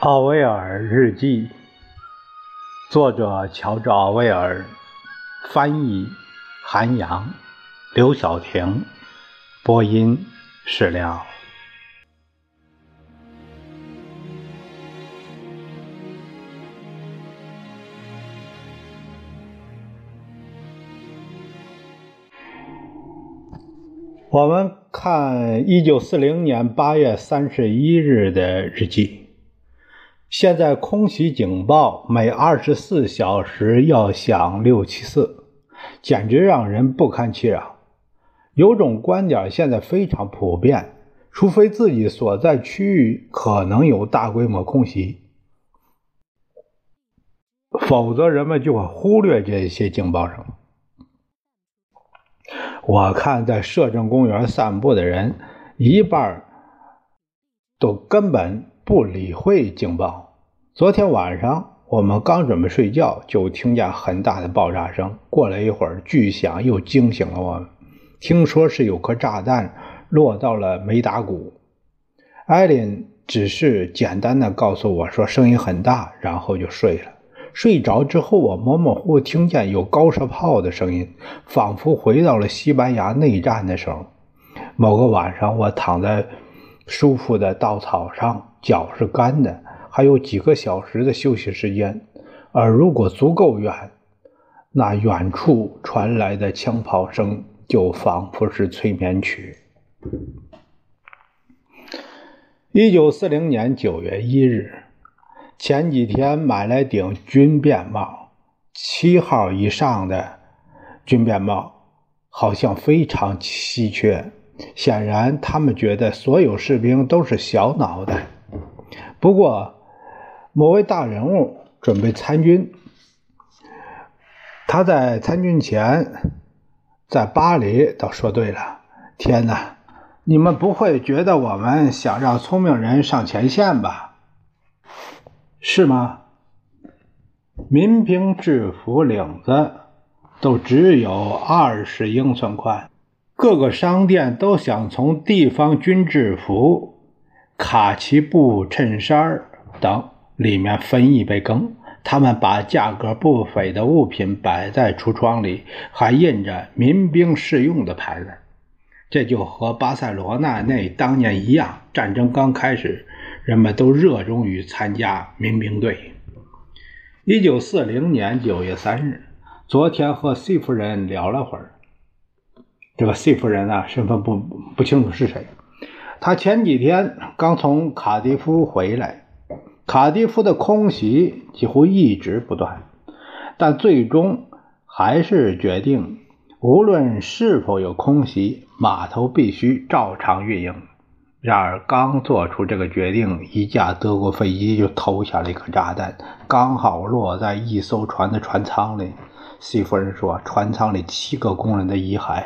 奥威尔日记，作者乔治·奥威尔，翻译韩阳、刘晓婷，播音史料。我们看一九四零年八月三十一日的日记。现在空袭警报每二十四小时要响六七次，简直让人不堪其扰。有种观点现在非常普遍：除非自己所在区域可能有大规模空袭，否则人们就会忽略这些警报声。我看在摄政公园散步的人，一半都根本。不理会警报。昨天晚上我们刚准备睡觉，就听见很大的爆炸声。过了一会儿，巨响又惊醒了我们。听说是有颗炸弹落到了梅达谷。艾琳只是简单的告诉我说声音很大，然后就睡了。睡着之后，我模模糊糊听见有高射炮的声音，仿佛回到了西班牙内战的时候。某个晚上，我躺在舒服的稻草上。脚是干的，还有几个小时的休息时间。而如果足够远，那远处传来的枪炮声就仿佛是催眠曲。一九四零年九月一日，前几天买了顶军便帽，七号以上的军便帽好像非常稀缺。显然，他们觉得所有士兵都是小脑袋。不过，某位大人物准备参军。他在参军前，在巴黎都说对了：“天哪，你们不会觉得我们想让聪明人上前线吧？是吗？民兵制服领子都只有二十英寸宽，各个商店都想从地方军制服。”卡其布衬衫等里面分一杯羹，他们把价格不菲的物品摆在橱窗里，还印着民兵适用的牌子。这就和巴塞罗那那当年一样，战争刚开始，人们都热衷于参加民兵队。一九四零年九月三日，昨天和 C 夫人聊了会儿。这个 C 夫人啊，身份不不清楚是谁。他前几天刚从卡迪夫回来，卡迪夫的空袭几乎一直不断，但最终还是决定，无论是否有空袭，码头必须照常运营。然而，刚做出这个决定，一架德国飞机就投下了一颗炸弹，刚好落在一艘船的船舱里。西夫人说，船舱里七个工人的遗骸，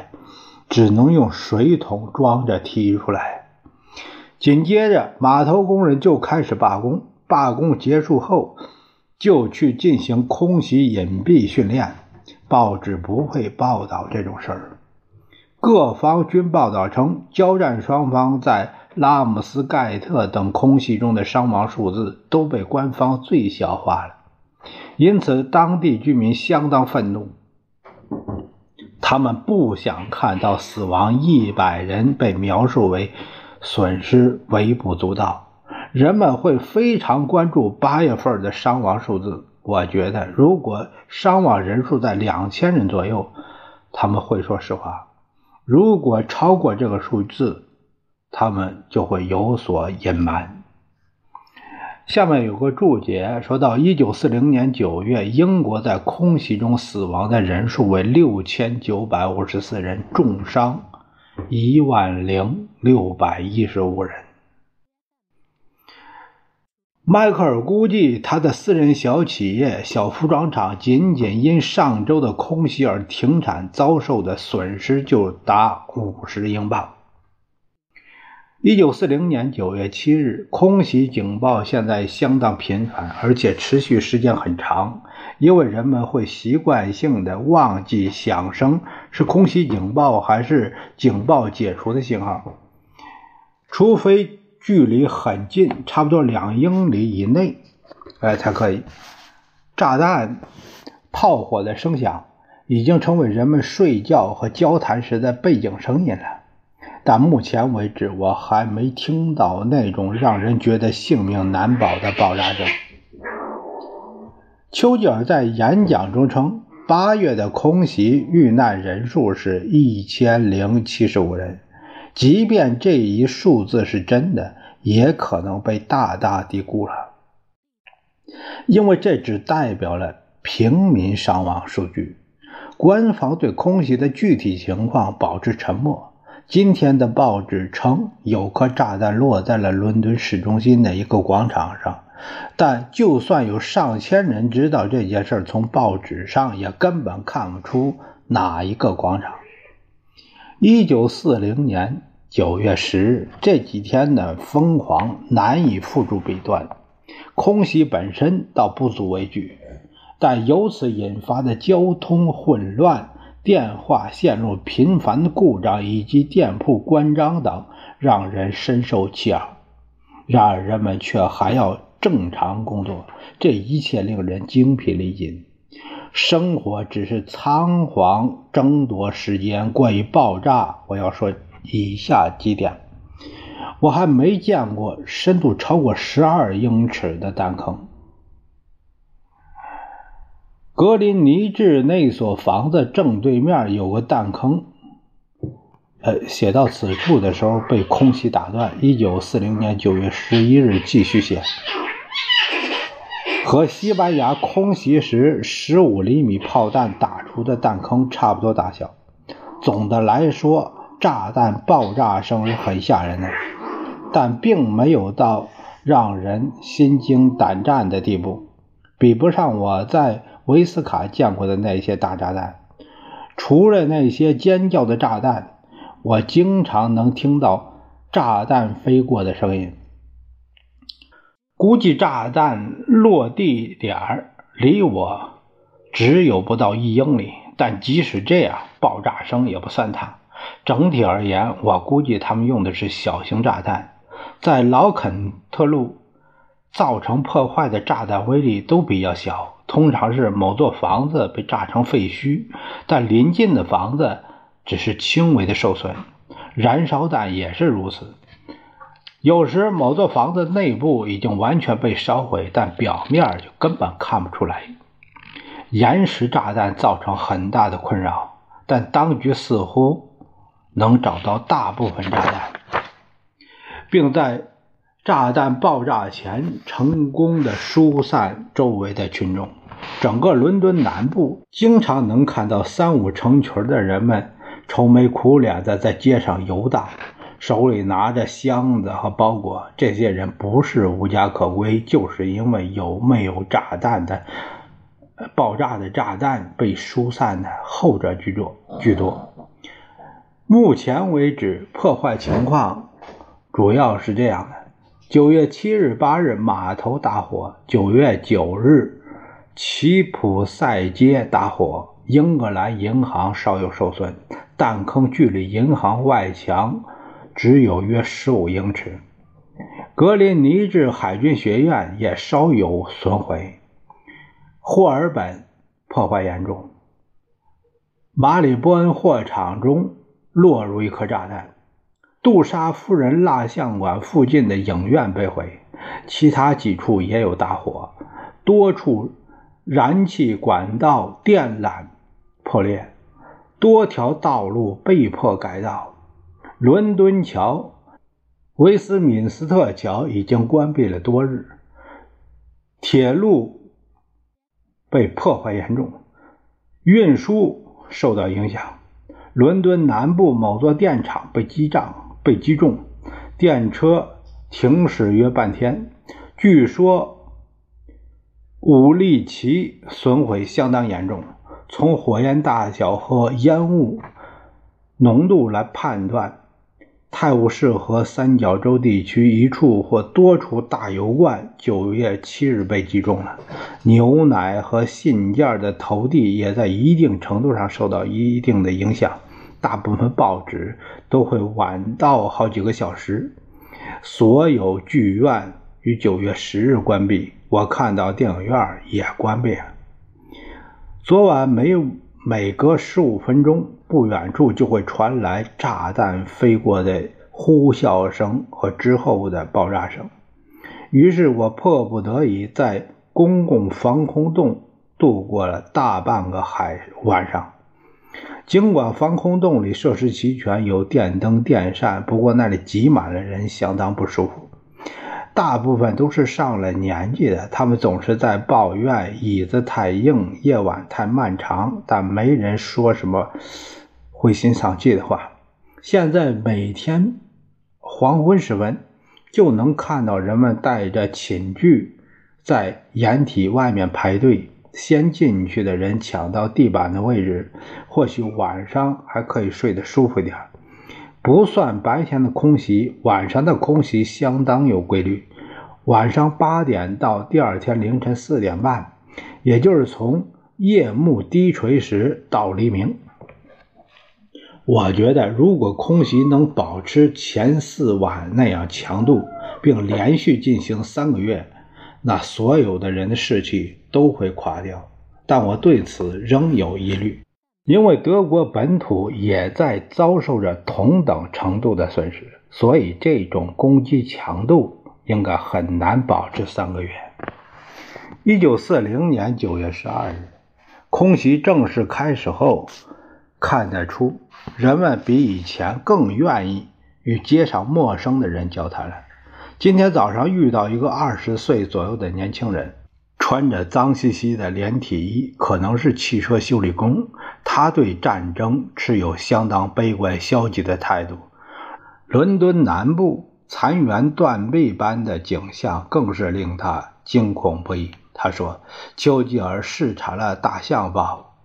只能用水桶装着提出来。紧接着，码头工人就开始罢工。罢工结束后，就去进行空袭隐蔽训练。报纸不会报道这种事儿。各方均报道称，交战双方在拉姆斯盖特等空袭中的伤亡数字都被官方最小化了。因此，当地居民相当愤怒。他们不想看到死亡一百人被描述为。损失微不足道，人们会非常关注八月份的伤亡数字。我觉得，如果伤亡人数在两千人左右，他们会说实话；如果超过这个数字，他们就会有所隐瞒。下面有个注解，说到一九四零年九月，英国在空袭中死亡的人数为六千九百五十四人，重伤。一万零六百一十五人。迈克尔估计，他的私人小企业、小服装厂，仅仅因上周的空袭而停产，遭受的损失就达五十英镑。一九四零年九月七日，空袭警报现在相当频繁，而且持续时间很长。因为人们会习惯性的忘记响声是空袭警报还是警报解除的信号，除非距离很近，差不多两英里以内，哎，才可以。炸弹、炮火的声响已经成为人们睡觉和交谈时的背景声音了。但目前为止，我还没听到那种让人觉得性命难保的爆炸声。丘吉尔在演讲中称，八月的空袭遇难人数是一千零七十五人。即便这一数字是真的，也可能被大大低估了，因为这只代表了平民伤亡数据。官方对空袭的具体情况保持沉默。今天的报纸称，有颗炸弹落在了伦敦市中心的一个广场上，但就算有上千人知道这件事，从报纸上也根本看不出哪一个广场。一九四零年九月十日，这几天的疯狂难以付诸笔端。空袭本身倒不足为惧，但由此引发的交通混乱、电话线路频繁的故障以及店铺关张等，让人深受其扰。然而，人们却还要正常工作，这一切令人精疲力尽。生活只是仓皇争夺时间。关于爆炸，我要说以下几点：我还没见过深度超过十二英尺的弹坑。格林尼治那所房子正对面有个弹坑。呃，写到此处的时候被空袭打断。一九四零年九月十一日继续写。和西班牙空袭时十五厘米炮弹打出的弹坑差不多大小。总的来说，炸弹爆炸声是很吓人的，但并没有到让人心惊胆战的地步，比不上我在维斯卡见过的那些大炸弹。除了那些尖叫的炸弹，我经常能听到炸弹飞过的声音。估计炸弹落地点离我只有不到一英里，但即使这样，爆炸声也不算大。整体而言，我估计他们用的是小型炸弹。在老肯特路造成破坏的炸弹威力都比较小，通常是某座房子被炸成废墟，但临近的房子只是轻微的受损。燃烧弹也是如此。有时某座房子内部已经完全被烧毁，但表面就根本看不出来。岩石炸弹造成很大的困扰，但当局似乎能找到大部分炸弹，并在炸弹爆炸前成功的疏散周围的群众。整个伦敦南部经常能看到三五成群的人们愁眉苦脸的在街上游荡。手里拿着箱子和包裹，这些人不是无家可归，就是因为有没有炸弹的爆炸的炸弹被疏散的，后者居多居多。目前为止，破坏情况主要是这样的：九月七日、八日码头大火；九月九日奇普赛街大火，英格兰银行稍有受损，弹坑距离银行外墙。只有约十五英尺。格林尼治海军学院也稍有损毁。霍尔本破坏严重。马里波恩货场中落入一颗炸弹。杜莎夫人蜡像馆附近的影院被毁，其他几处也有大火，多处燃气管道电缆破裂，多条道路被迫改道。伦敦桥、威斯敏斯特桥已经关闭了多日，铁路被破坏严重，运输受到影响。伦敦南部某座电厂被击炸、被击中，电车停驶约半天。据说武力奇损毁相当严重，从火焰大小和烟雾浓度来判断。泰晤士河三角洲地区一处或多处大油罐九月七日被击中了，牛奶和信件的投递也在一定程度上受到一定的影响。大部分报纸都会晚到好几个小时。所有剧院于九月十日关闭，我看到电影院也关闭了。昨晚没有每隔十五分钟，不远处就会传来炸弹飞过的呼啸声和之后的爆炸声。于是我迫不得已在公共防空洞度过了大半个海晚上。尽管防空洞里设施齐全，有电灯、电扇，不过那里挤满了人，相当不舒服。大部分都是上了年纪的，他们总是在抱怨椅子太硬、夜晚太漫长，但没人说什么灰心丧气的话。现在每天黄昏时分，就能看到人们带着寝具在掩体外面排队，先进去的人抢到地板的位置，或许晚上还可以睡得舒服点。不算白天的空袭，晚上的空袭相当有规律。晚上八点到第二天凌晨四点半，也就是从夜幕低垂时到黎明。我觉得，如果空袭能保持前四晚那样强度，并连续进行三个月，那所有的人的士气都会垮掉。但我对此仍有疑虑。因为德国本土也在遭受着同等程度的损失，所以这种攻击强度应该很难保持三个月。一九四零年九月十二日，空袭正式开始后，看得出人们比以前更愿意与街上陌生的人交谈了。今天早上遇到一个二十岁左右的年轻人。穿着脏兮兮的连体衣，可能是汽车修理工。他对战争持有相当悲观消极的态度。伦敦南部残垣断壁般的景象更是令他惊恐不已。他说：“丘吉尔视察了大象堡，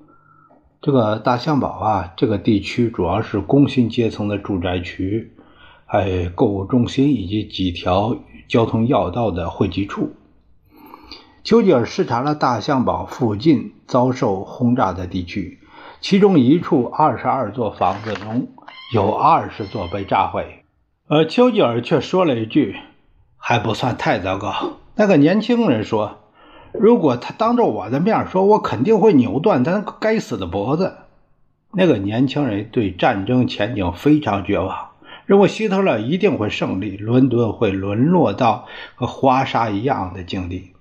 这个大象堡啊，这个地区主要是工薪阶层的住宅区，还有购物中心以及几条交通要道的汇集处。”丘吉尔视察了大象堡附近遭受轰炸的地区，其中一处二十二座房子中有二十座被炸毁，而丘吉尔却说了一句：“还不算太糟糕。”那个年轻人说：“如果他当着我的面说，我肯定会扭断他该死的脖子。”那个年轻人对战争前景非常绝望，认为希特勒一定会胜利，伦敦会沦落到和华沙一样的境地。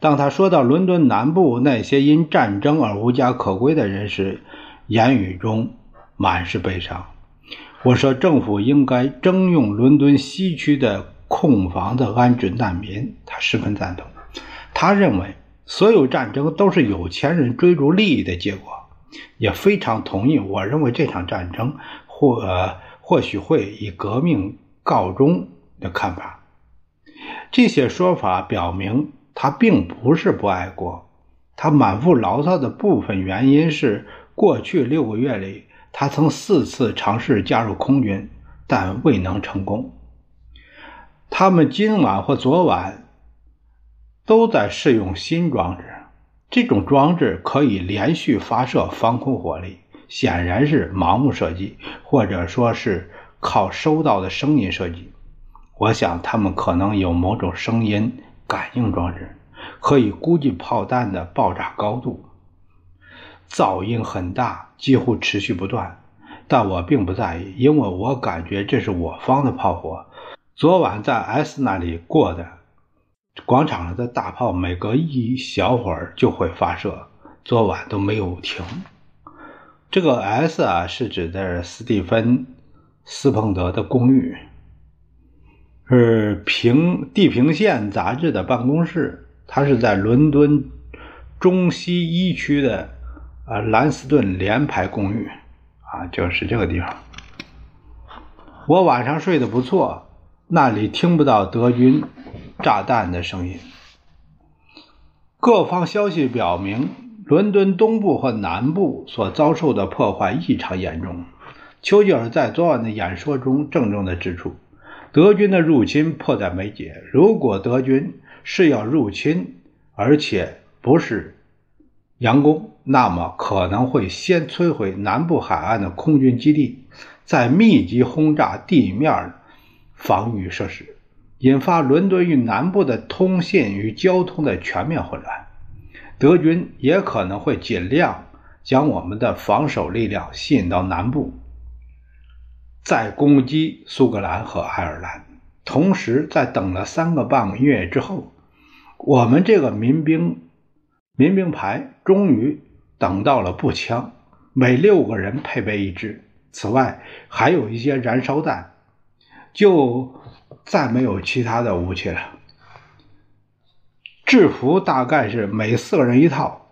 当他说到伦敦南部那些因战争而无家可归的人时，言语中满是悲伤。我说，政府应该征用伦敦西区的空房子安置难民。他十分赞同。他认为，所有战争都是有钱人追逐利益的结果，也非常同意我认为这场战争或或许会以革命告终的看法。这些说法表明。他并不是不爱国，他满腹牢骚的部分原因是，过去六个月里，他曾四次尝试加入空军，但未能成功。他们今晚或昨晚都在试用新装置，这种装置可以连续发射防空火力，显然是盲目设计，或者说是靠收到的声音设计。我想，他们可能有某种声音。感应装置可以估计炮弹的爆炸高度，噪音很大，几乎持续不断。但我并不在意，因为我感觉这是我方的炮火。昨晚在 S 那里过的广场上的大炮，每隔一小会儿就会发射，昨晚都没有停。这个 S 啊，是指的斯蒂芬·斯彭德的公寓。是平地平线杂志的办公室，它是在伦敦中西一区的啊兰斯顿联排公寓啊，就是这个地方。我晚上睡得不错，那里听不到德军炸弹的声音。各方消息表明，伦敦东部和南部所遭受的破坏异常严重。丘吉尔在昨晚的演说中郑重地指出。德军的入侵迫在眉睫。如果德军是要入侵，而且不是佯攻，那么可能会先摧毁南部海岸的空军基地，再密集轰炸地面防御设施。引发伦敦与南部的通信与交通的全面混乱。德军也可能会尽量将我们的防守力量吸引到南部，再攻击苏格兰和爱尔兰。同时，在等了三个半月之后，我们这个民兵民兵排终于等到了步枪，每六个人配备一支。此外，还有一些燃烧弹，就再没有其他的武器了。制服大概是每四个人一套。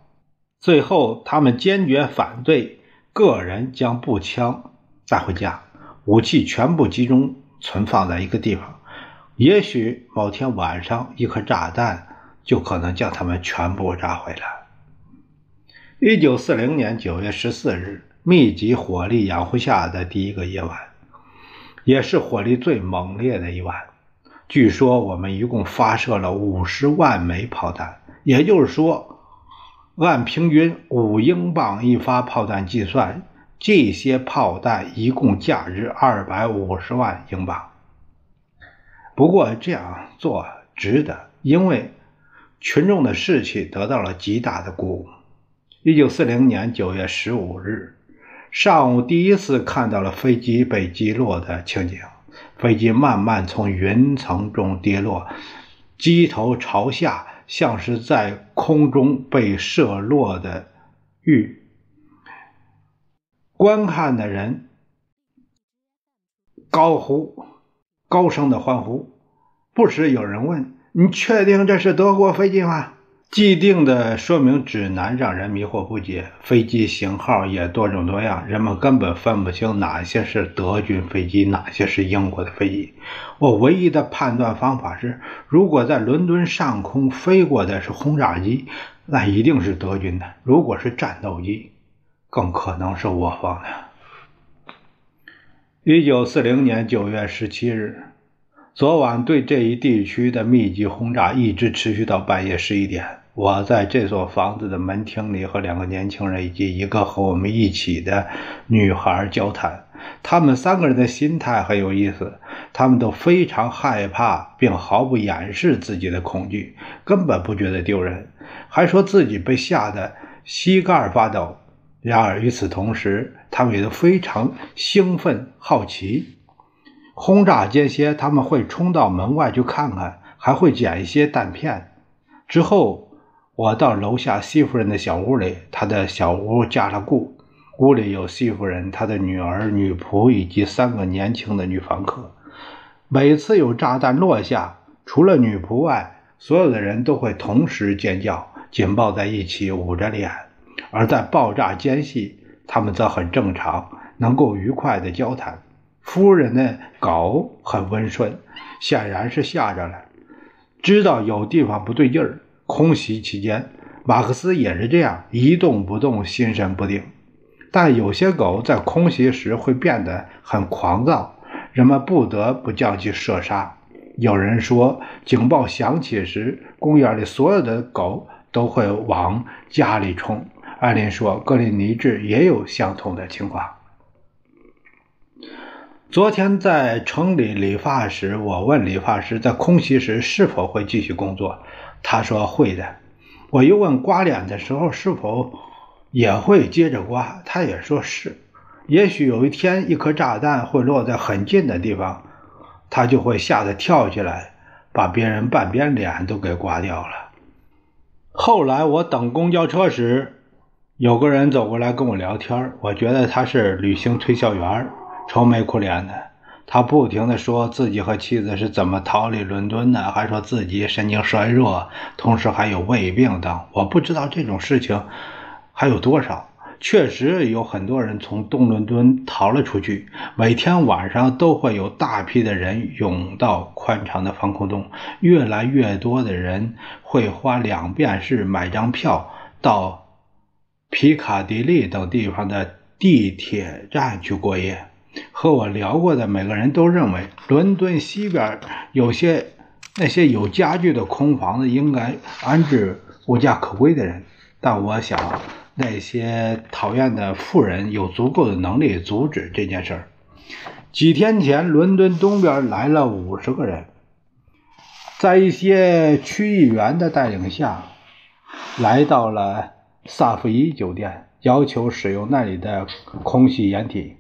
最后，他们坚决反对个人将步枪带回家，武器全部集中存放在一个地方。也许某天晚上，一颗炸弹就可能将他们全部炸毁了。一九四零年九月十四日，密集火力掩护下的第一个夜晚，也是火力最猛烈的一晚。据说我们一共发射了五十万枚炮弹，也就是说，按平均五英镑一发炮弹计算，这些炮弹一共价值二百五十万英镑。不过这样做值得，因为群众的士气得到了极大的鼓舞。一九四零年九月十五日上午，第一次看到了飞机被击落的情景。飞机慢慢从云层中跌落，机头朝下，像是在空中被射落的玉。观看的人高呼。高声的欢呼，不时有人问：“你确定这是德国飞机吗？”既定的说明指南让人迷惑不解，飞机型号也多种多样，人们根本分不清哪些是德军飞机，哪些是英国的飞机。我唯一的判断方法是：如果在伦敦上空飞过的是轰炸机，那一定是德军的；如果是战斗机，更可能是我方的。一九四零年九月十七日，昨晚对这一地区的密集轰炸一直持续到半夜十一点。我在这所房子的门厅里和两个年轻人以及一个和我们一起的女孩交谈。他们三个人的心态很有意思，他们都非常害怕，并毫不掩饰自己的恐惧，根本不觉得丢人，还说自己被吓得膝盖发抖。然而与此同时，他们也都非常兴奋、好奇。轰炸间歇，他们会冲到门外去看看，还会捡一些弹片。之后，我到楼下西夫人的小屋里，她的小屋加了固，屋里有西夫人、她的女儿、女仆以及三个年轻的女房客。每次有炸弹落下，除了女仆外，所有的人都会同时尖叫，紧抱在一起，捂着脸。而在爆炸间隙，他们则很正常，能够愉快地交谈。夫人的狗很温顺，显然是吓着了，知道有地方不对劲儿。空袭期间，马克思也是这样一动不动，心神不定。但有些狗在空袭时会变得很狂躁，人们不得不将其射杀。有人说，警报响起时，公园里所有的狗都会往家里冲。艾琳说：“格林尼治也有相同的情况。昨天在城里理发时，我问理发师在空袭时是否会继续工作，他说会的。我又问刮脸的时候是否也会接着刮，他也说是。也许有一天一颗炸弹会落在很近的地方，他就会吓得跳起来，把别人半边脸都给刮掉了。后来我等公交车时。”有个人走过来跟我聊天，我觉得他是旅行推销员，愁眉苦脸的。他不停地说自己和妻子是怎么逃离伦敦的，还说自己神经衰弱，同时还有胃病等。我不知道这种事情还有多少。确实有很多人从东伦敦逃了出去，每天晚上都会有大批的人涌到宽敞的防空洞，越来越多的人会花两便士买张票到。皮卡迪利等地方的地铁站去过夜。和我聊过的每个人都认为，伦敦西边有些那些有家具的空房子应该安置无家可归的人。但我想，那些讨厌的富人有足够的能力阻止这件事儿。几天前，伦敦东边来了五十个人，在一些区议员的带领下，来到了萨福伊酒店，要求使用那里的空袭掩体。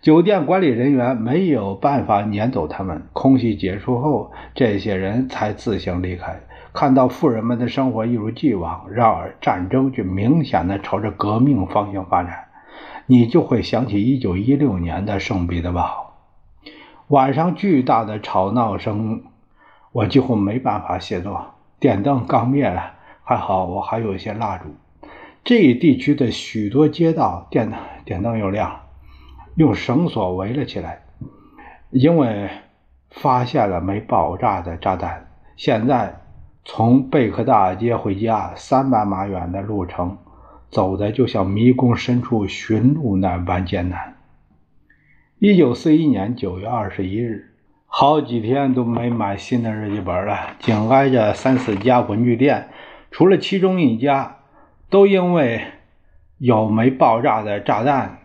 酒店管理人员没有办法撵走他们。空袭结束后，这些人才自行离开。看到富人们的生活一如既往，然而战争却明显的朝着革命方向发展，你就会想起1916年的圣彼得堡晚上巨大的吵闹声。我几乎没办法写作，电灯刚灭了，还好我还有一些蜡烛。这一地区的许多街道电灯电灯又亮，用绳索围了起来，因为发现了没爆炸的炸弹。现在从贝克大街回家三百码远的路程，走的就像迷宫深处寻路那般艰难。一九四一年九月二十一日。好几天都没买新的日记本了，紧挨着三四家文具店，除了其中一家，都因为有没爆炸的炸弹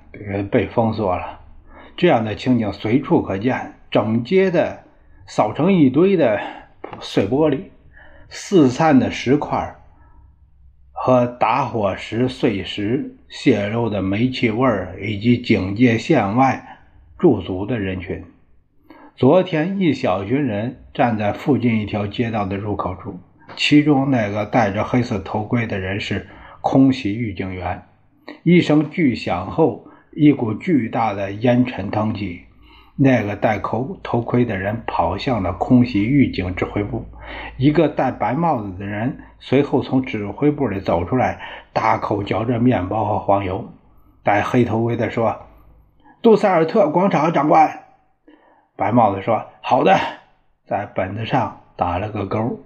被封锁了。这样的情景随处可见，整街的扫成一堆的碎玻璃、四散的石块和打火时碎石泄露的煤气味以及警戒线外驻足的人群。昨天，一小群人站在附近一条街道的入口处，其中那个戴着黑色头盔的人是空袭预警员。一声巨响后，一股巨大的烟尘腾起，那个戴口头盔的人跑向了空袭预警指挥部。一个戴白帽子的人随后从指挥部里走出来，大口嚼着面包和黄油。戴黑头盔的说：“杜塞尔特广场，长官。”白帽子说：“好的，在本子上打了个勾。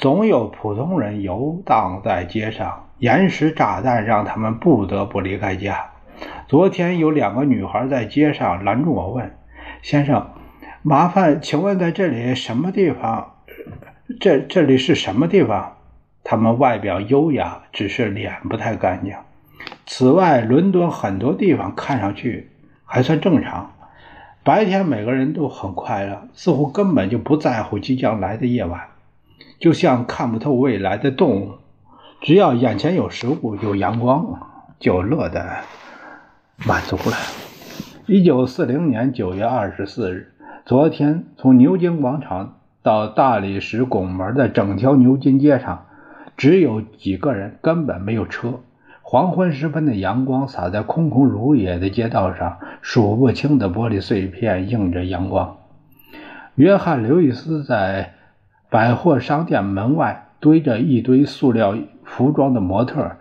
总有普通人游荡在街上，岩石炸弹让他们不得不离开家。昨天有两个女孩在街上拦住我，问：‘先生，麻烦请问在这里什么地方？这这里是什么地方？’他们外表优雅，只是脸不太干净。此外，伦敦很多地方看上去还算正常。”白天每个人都很快乐，似乎根本就不在乎即将来的夜晚，就像看不透未来的动物。只要眼前有食物、有阳光，就乐得满足了。一九四零年九月二十四日，昨天从牛津广场到大理石拱门的整条牛津街上，只有几个人，根本没有车。黄昏时分的阳光洒在空空如也的街道上，数不清的玻璃碎片映着阳光。约翰·刘易斯在百货商店门外堆着一堆塑料服装的模特，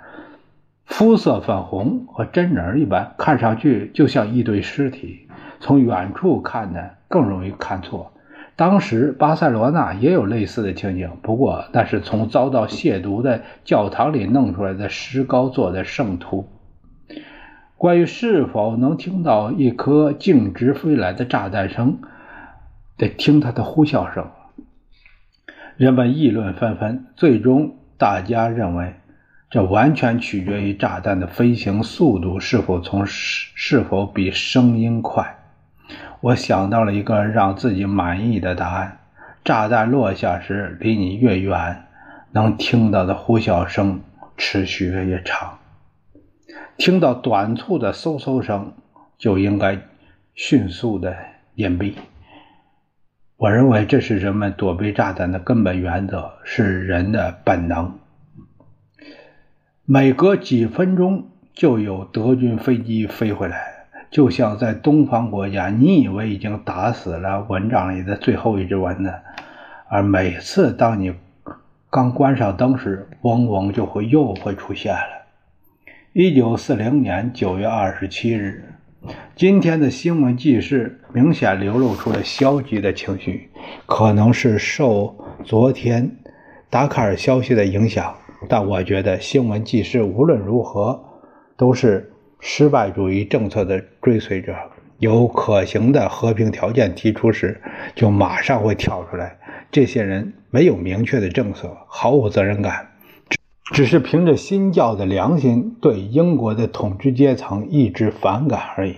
肤色粉红和真人一般，看上去就像一堆尸体。从远处看呢，更容易看错。当时巴塞罗那也有类似的情景，不过那是从遭到亵渎的教堂里弄出来的石膏做的圣徒。关于是否能听到一颗径直飞来的炸弹声，得听它的呼啸声。人们议论纷纷，最终大家认为，这完全取决于炸弹的飞行速度是否从是否比声音快。我想到了一个让自己满意的答案：炸弹落下时，离你越远，能听到的呼啸声持续越长。听到短促的嗖嗖声，就应该迅速的隐蔽。我认为这是人们躲避炸弹的根本原则，是人的本能。每隔几分钟，就有德军飞机飞回来。就像在东方国家，你以为已经打死了蚊帐里的最后一只蚊子，而每次当你刚关上灯时，嗡嗡就会又会出现了。一九四零年九月二十七日，今天的新闻记事明显流露出了消极的情绪，可能是受昨天达喀尔消息的影响，但我觉得新闻记事无论如何都是。失败主义政策的追随者，有可行的和平条件提出时，就马上会跳出来。这些人没有明确的政策，毫无责任感，只是凭着新教的良心对英国的统治阶层一直反感而已。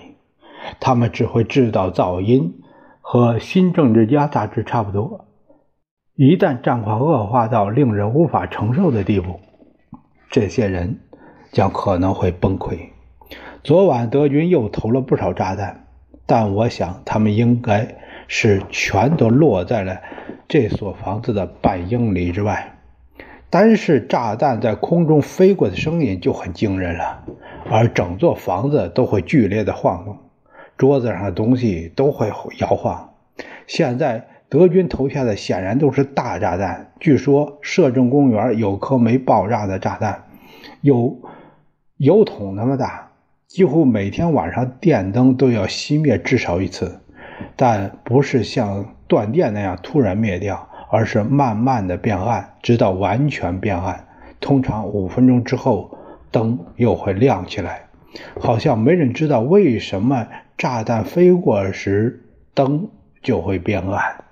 他们只会制造噪音，和新政治家大致差不多。一旦战况恶化到令人无法承受的地步，这些人将可能会崩溃。昨晚德军又投了不少炸弹，但我想他们应该是全都落在了这所房子的半英里之外。单是炸弹在空中飞过的声音就很惊人了，而整座房子都会剧烈的晃动，桌子上的东西都会摇晃。现在。德军投下的显然都是大炸弹。据说摄政公园有颗没爆炸的炸弹，有油桶那么大，几乎每天晚上电灯都要熄灭至少一次，但不是像断电那样突然灭掉，而是慢慢的变暗，直到完全变暗。通常五分钟之后，灯又会亮起来，好像没人知道为什么炸弹飞过时灯就会变暗。